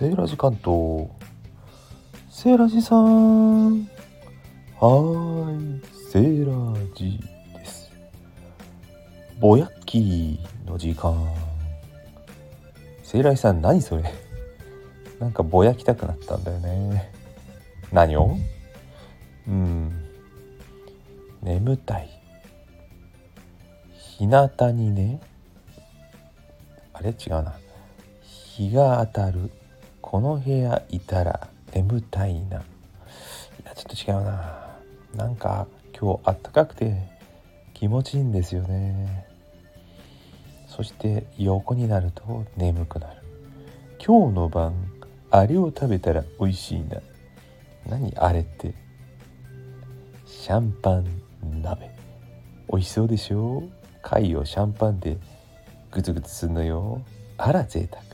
セーラジ関東。セーラジさん。はーいセーラジです。ぼやっきの時間。セーラジさん何それ？なんかぼやきたくなったんだよね。何を？うん。眠たい。日向にね。あれ？違うな。日が当たる。この部屋いたら眠たいな。いやちょっと違うな。なんか今日あったかくて気持ちいいんですよね。そして横になると眠くなる。今日の晩あれを食べたら美味しいな。何あれって。シャンパン鍋。美味しそうでしょ？貝をシャンパンでグツグツするのよ。あら贅沢。